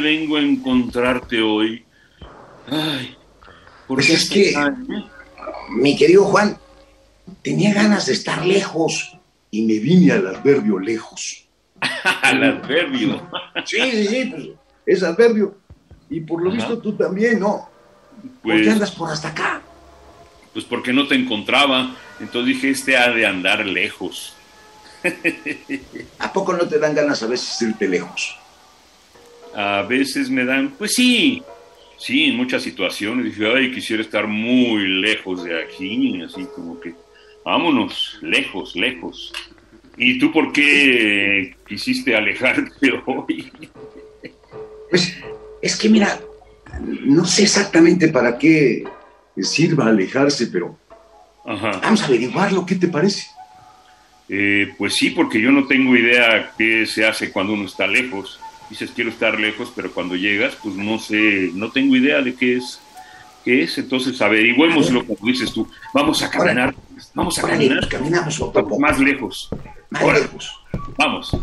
Vengo a encontrarte hoy. Ay, ¿por Pues qué es que, mi querido Juan, tenía ganas de estar lejos y me vine al adverbio lejos. Al adverbio. Sí, sí, sí, pues, es adverbio. Y por lo Ajá. visto tú también, ¿no? ¿Por Pues, qué andas por hasta acá? pues porque no te encontraba. Entonces dije, este ha de andar lejos. ¿A poco no te dan ganas a veces irte lejos? A veces me dan, pues sí, sí, en muchas situaciones. Dije, ay, quisiera estar muy lejos de aquí, así como que, vámonos, lejos, lejos. ¿Y tú por qué quisiste alejarte hoy? Pues es que mira, no sé exactamente para qué sirva alejarse, pero Ajá. vamos a averiguarlo, ¿qué te parece? Eh, pues sí, porque yo no tengo idea qué se hace cuando uno está lejos. Dices, quiero estar lejos, pero cuando llegas, pues no sé, no tengo idea de qué es. ¿Qué es? Entonces averigüémoslo, como dices tú. Vamos a caminar, vamos a caminar caminamos poco a poco, más lejos. más lejos. Vamos.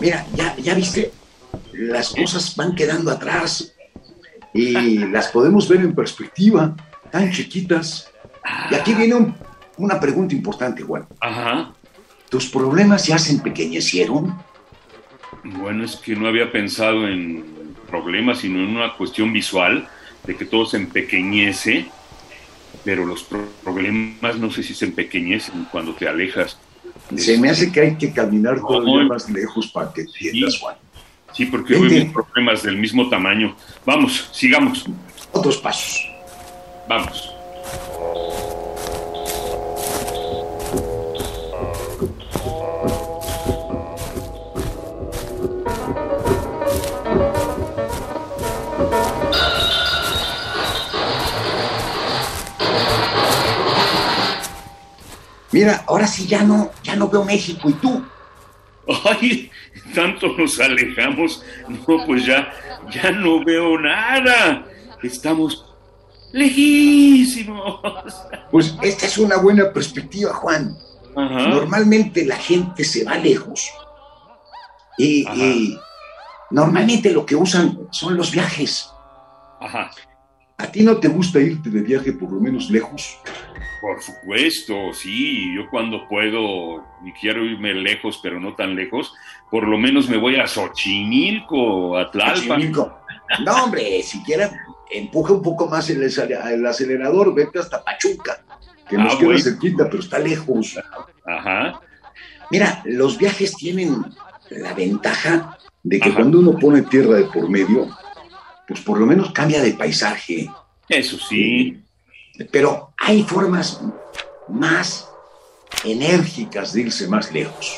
Mira, ya, ya viste, las cosas van quedando atrás y las podemos ver en perspectiva, tan chiquitas. Y aquí viene un- una pregunta importante, Juan. Ajá. ¿Tus problemas ya se empequeñecieron? Bueno, es que no había pensado en problemas, sino en una cuestión visual, de que todo se empequeñece, pero los pro- problemas no sé si se empequeñecen cuando te alejas. Se me hace que hay que caminar todavía más lejos para que entiendas, Juan. Sí, porque hoy veo problemas del mismo tamaño. Vamos, sigamos. Otros pasos. Vamos. Mira, ahora sí ya no, ya no veo México. ¿Y tú? Ay, tanto nos alejamos. No, pues ya, ya no veo nada. Estamos lejísimos. Pues esta es una buena perspectiva, Juan. Ajá. Normalmente la gente se va lejos. Y, y normalmente lo que usan son los viajes. Ajá. ¿A ti no te gusta irte de viaje por lo menos lejos? Por supuesto, sí. Yo cuando puedo y quiero irme lejos, pero no tan lejos, por lo menos me voy a Xochimilco, a Tlalpan. Xochimilco. No, hombre, siquiera empuja un poco más el, acele- el acelerador, vete hasta Pachuca, que nos Ah, queda cerquita, pero está lejos. Ajá. Mira, los viajes tienen la ventaja de que Ajá. cuando uno pone tierra de por medio, pues por lo menos cambia de paisaje. Eso sí. Pero hay formas más enérgicas de irse más lejos.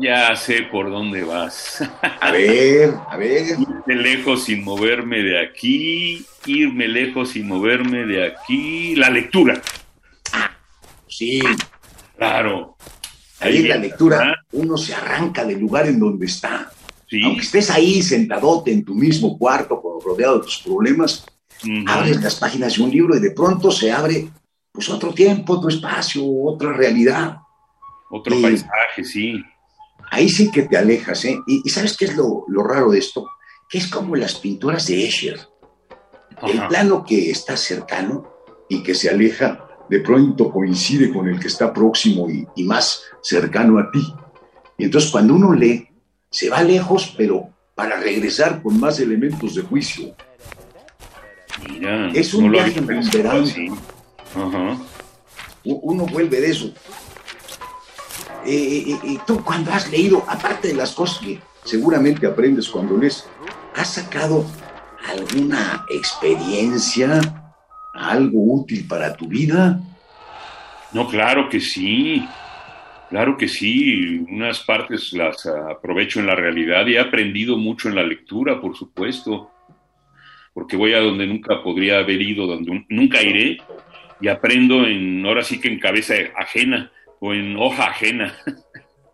Ya sé por dónde vas. A ver, a ver. Irme lejos sin moverme de aquí, irme lejos sin moverme de aquí. La lectura, Sí, claro. ahí en la ¿verdad? lectura uno se arranca del lugar en donde está. Sí. Aunque estés ahí sentadote en tu mismo cuarto, rodeado de tus problemas. Abres las páginas de un libro y de pronto se abre pues otro tiempo, otro espacio, otra realidad. Otro paisaje, sí. Ahí sí que te alejas, ¿eh? Y, y ¿sabes qué es lo, lo raro de esto? Que es como las pinturas de Escher. El plano que está cercano y que se aleja, de pronto coincide con el que está próximo y, y más cercano a ti. Y entonces cuando uno lee, se va lejos, pero para regresar con más elementos de juicio. Mira, Es un no viaje. U- Uno vuelve de eso. Eh, eh, eh, tú cuando has leído, aparte de las cosas que seguramente aprendes cuando lees. ¿Has sacado alguna experiencia, algo útil para tu vida? No, claro que sí. Claro que sí. Unas partes las aprovecho en la realidad y he aprendido mucho en la lectura, por supuesto. Porque voy a donde nunca podría haber ido, donde nunca iré, y aprendo en, ahora sí que en cabeza ajena o en hoja ajena.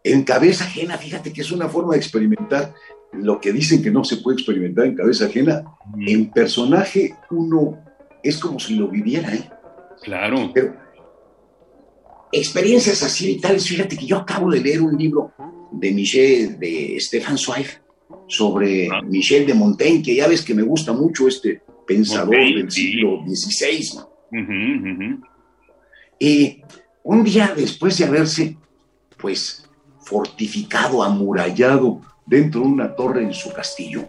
En cabeza ajena, fíjate que es una forma de experimentar lo que dicen que no se puede experimentar en cabeza ajena. En personaje uno es como si lo viviera, ¿eh? Claro. Pero experiencias así y tales, fíjate que yo acabo de leer un libro de Michel, de Stefan Zweig, sobre. Michel de Montaigne, que ya ves que me gusta mucho este pensador del siglo XVI. Y un día después de haberse, pues, fortificado, amurallado dentro de una torre en su castillo.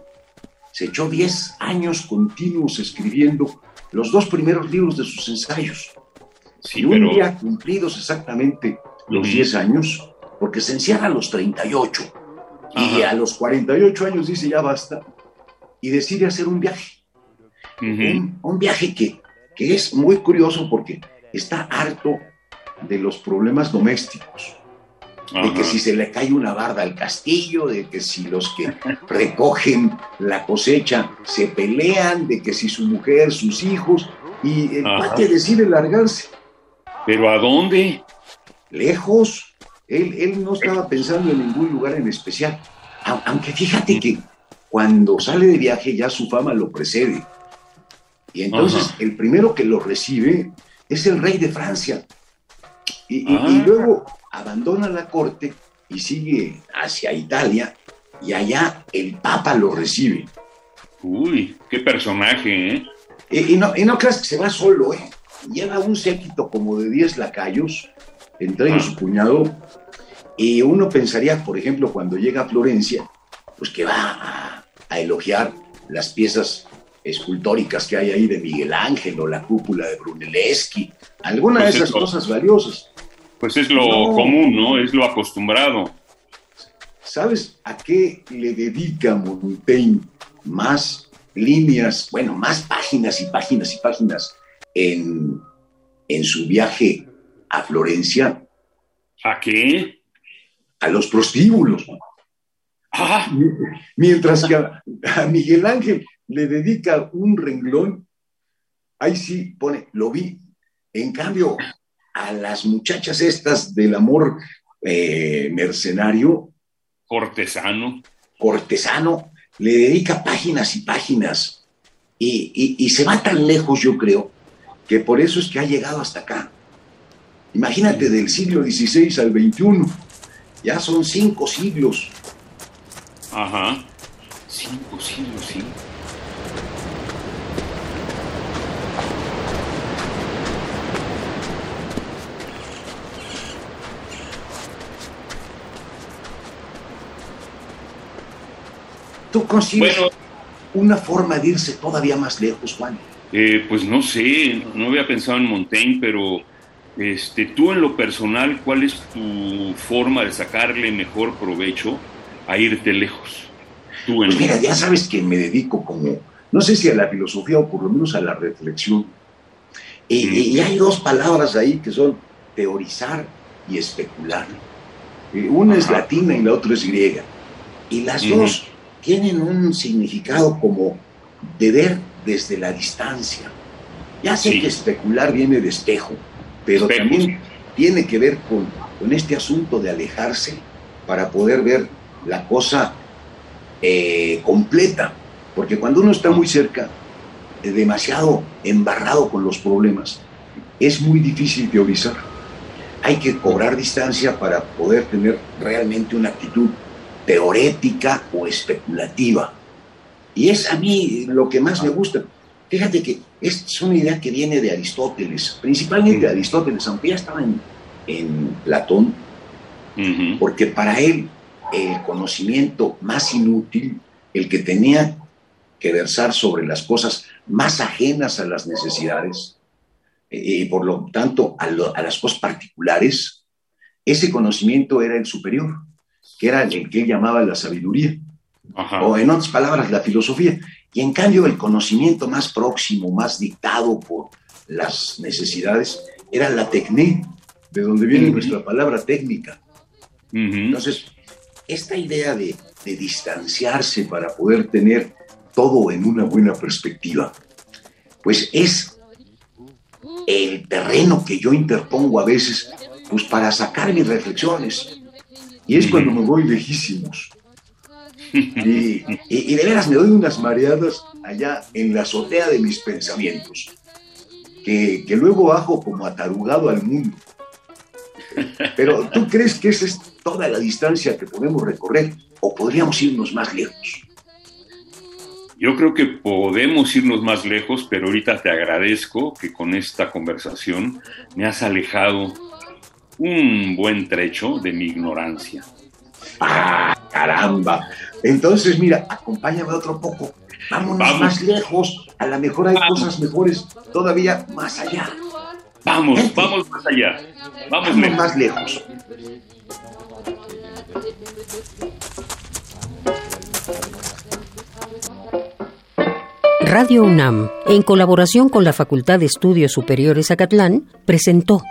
Se echó 10 años continuos escribiendo los dos primeros libros de sus ensayos. y un día cumplidos exactamente los 10 años, porque se encierra a los 38, y a los 48 años dice ya basta, y decide hacer un viaje. un, viaje que, que es muy curioso porque está harto de los problemas domésticos de que si se le cae una barda al castillo, de que si los que recogen la cosecha se pelean, de que si su mujer, sus hijos, y el padre decide largarse. ¿Pero a dónde? Lejos. Él, él no estaba pensando en ningún lugar en especial. Aunque fíjate que cuando sale de viaje ya su fama lo precede. Y entonces el primero que lo recibe es el rey de Francia. Y, y, ah. luego abandona la corte y sigue hacia Italia y allá el Papa lo recibe. Uy, qué personaje, ¿eh? Y, no, y no creas que se va solo, ¿eh? Lleva un séquito como de 10 lacayos, entre ellos su cuñado, y uno pensaría, por ejemplo, cuando llega a Florencia, pues que va a, elogiar las piezas escultóricas que hay ahí de Miguel Ángel o la cúpula de Brunelleschi, alguna de pues esas cosas valiosas. Pues es lo común, ¿no? Es lo acostumbrado. ¿Sabes a qué le dedica Montaigne más líneas, bueno, más páginas y páginas y páginas en, en su viaje a Florencia? ¿A qué? A los prostíbulos. Ah. Mientras que a, a Miguel Ángel le dedica un renglón, ahí sí pone, lo vi. En cambio, a las muchachas estas del amor eh, mercenario. Cortesano. Cortesano, le dedica páginas y páginas. Y, se va tan lejos, yo creo, que por eso es que ha llegado hasta acá. Imagínate del siglo XVI al XXI. Ya son cinco siglos. Ajá. Cinco siglos, sí. ¿Tú una forma de irse todavía más lejos, Juan? Eh, pues no sé, no había pensado en Montaigne, pero este, tú en lo personal, ¿cuál es tu forma de sacarle mejor provecho a irte lejos? Tú pues mira, ya sabes que me dedico como, no sé si a la filosofía o por lo menos a la reflexión. Y, hay dos palabras ahí que son teorizar y especular. Eh, una es latina y la otra es griega. Y las dos tienen un significado como de ver desde la distancia. Ya sé que especular viene de espejo, pero también tiene que ver con, con, este asunto de alejarse para poder ver la cosa eh, completa. Porque cuando uno está muy cerca, eh, demasiado embarrado con los problemas, es muy difícil teorizar. Hay que cobrar distancia para poder tener realmente una actitud teorética o especulativa. Y es a mí lo que más me gusta. Fíjate que es una idea que viene de Aristóteles, principalmente de Aristóteles, aunque ya estaba en, Platón, porque para él el conocimiento más inútil, el que tenía que versar sobre las cosas más ajenas a las necesidades, eh, y por lo tanto a, a las cosas particulares, ese conocimiento era el superior que era el que él llamaba la sabiduría. o en otras palabras, la filosofía. Y en cambio, el conocimiento más próximo, más dictado por las necesidades, era la tecné, de donde viene nuestra palabra técnica. Entonces, esta idea de, de distanciarse para poder tener todo en una buena perspectiva, pues es el terreno que yo interpongo a veces pues para sacar mis reflexiones. Y es cuando me voy lejísimos. Y, de veras me doy unas mareadas allá en la azotea de mis pensamientos, que, que luego bajo como atarugado al mundo. Pero ¿tú crees que esa es toda la distancia que podemos recorrer o podríamos irnos más lejos? Yo creo que podemos irnos más lejos, pero ahorita te agradezco que con esta conversación me has alejado un buen trecho de mi ignorancia. ¡Ah, caramba! Entonces, mira, acompáñame otro poco. Vámonos más lejos. A lo mejor hay cosas mejores todavía más allá. Vamos, vamos más allá. Vamos, más lejos. Radio UNAM, en colaboración con la Facultad de Estudios Superiores Acatlán, presentó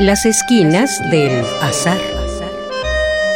Las esquinas del azar.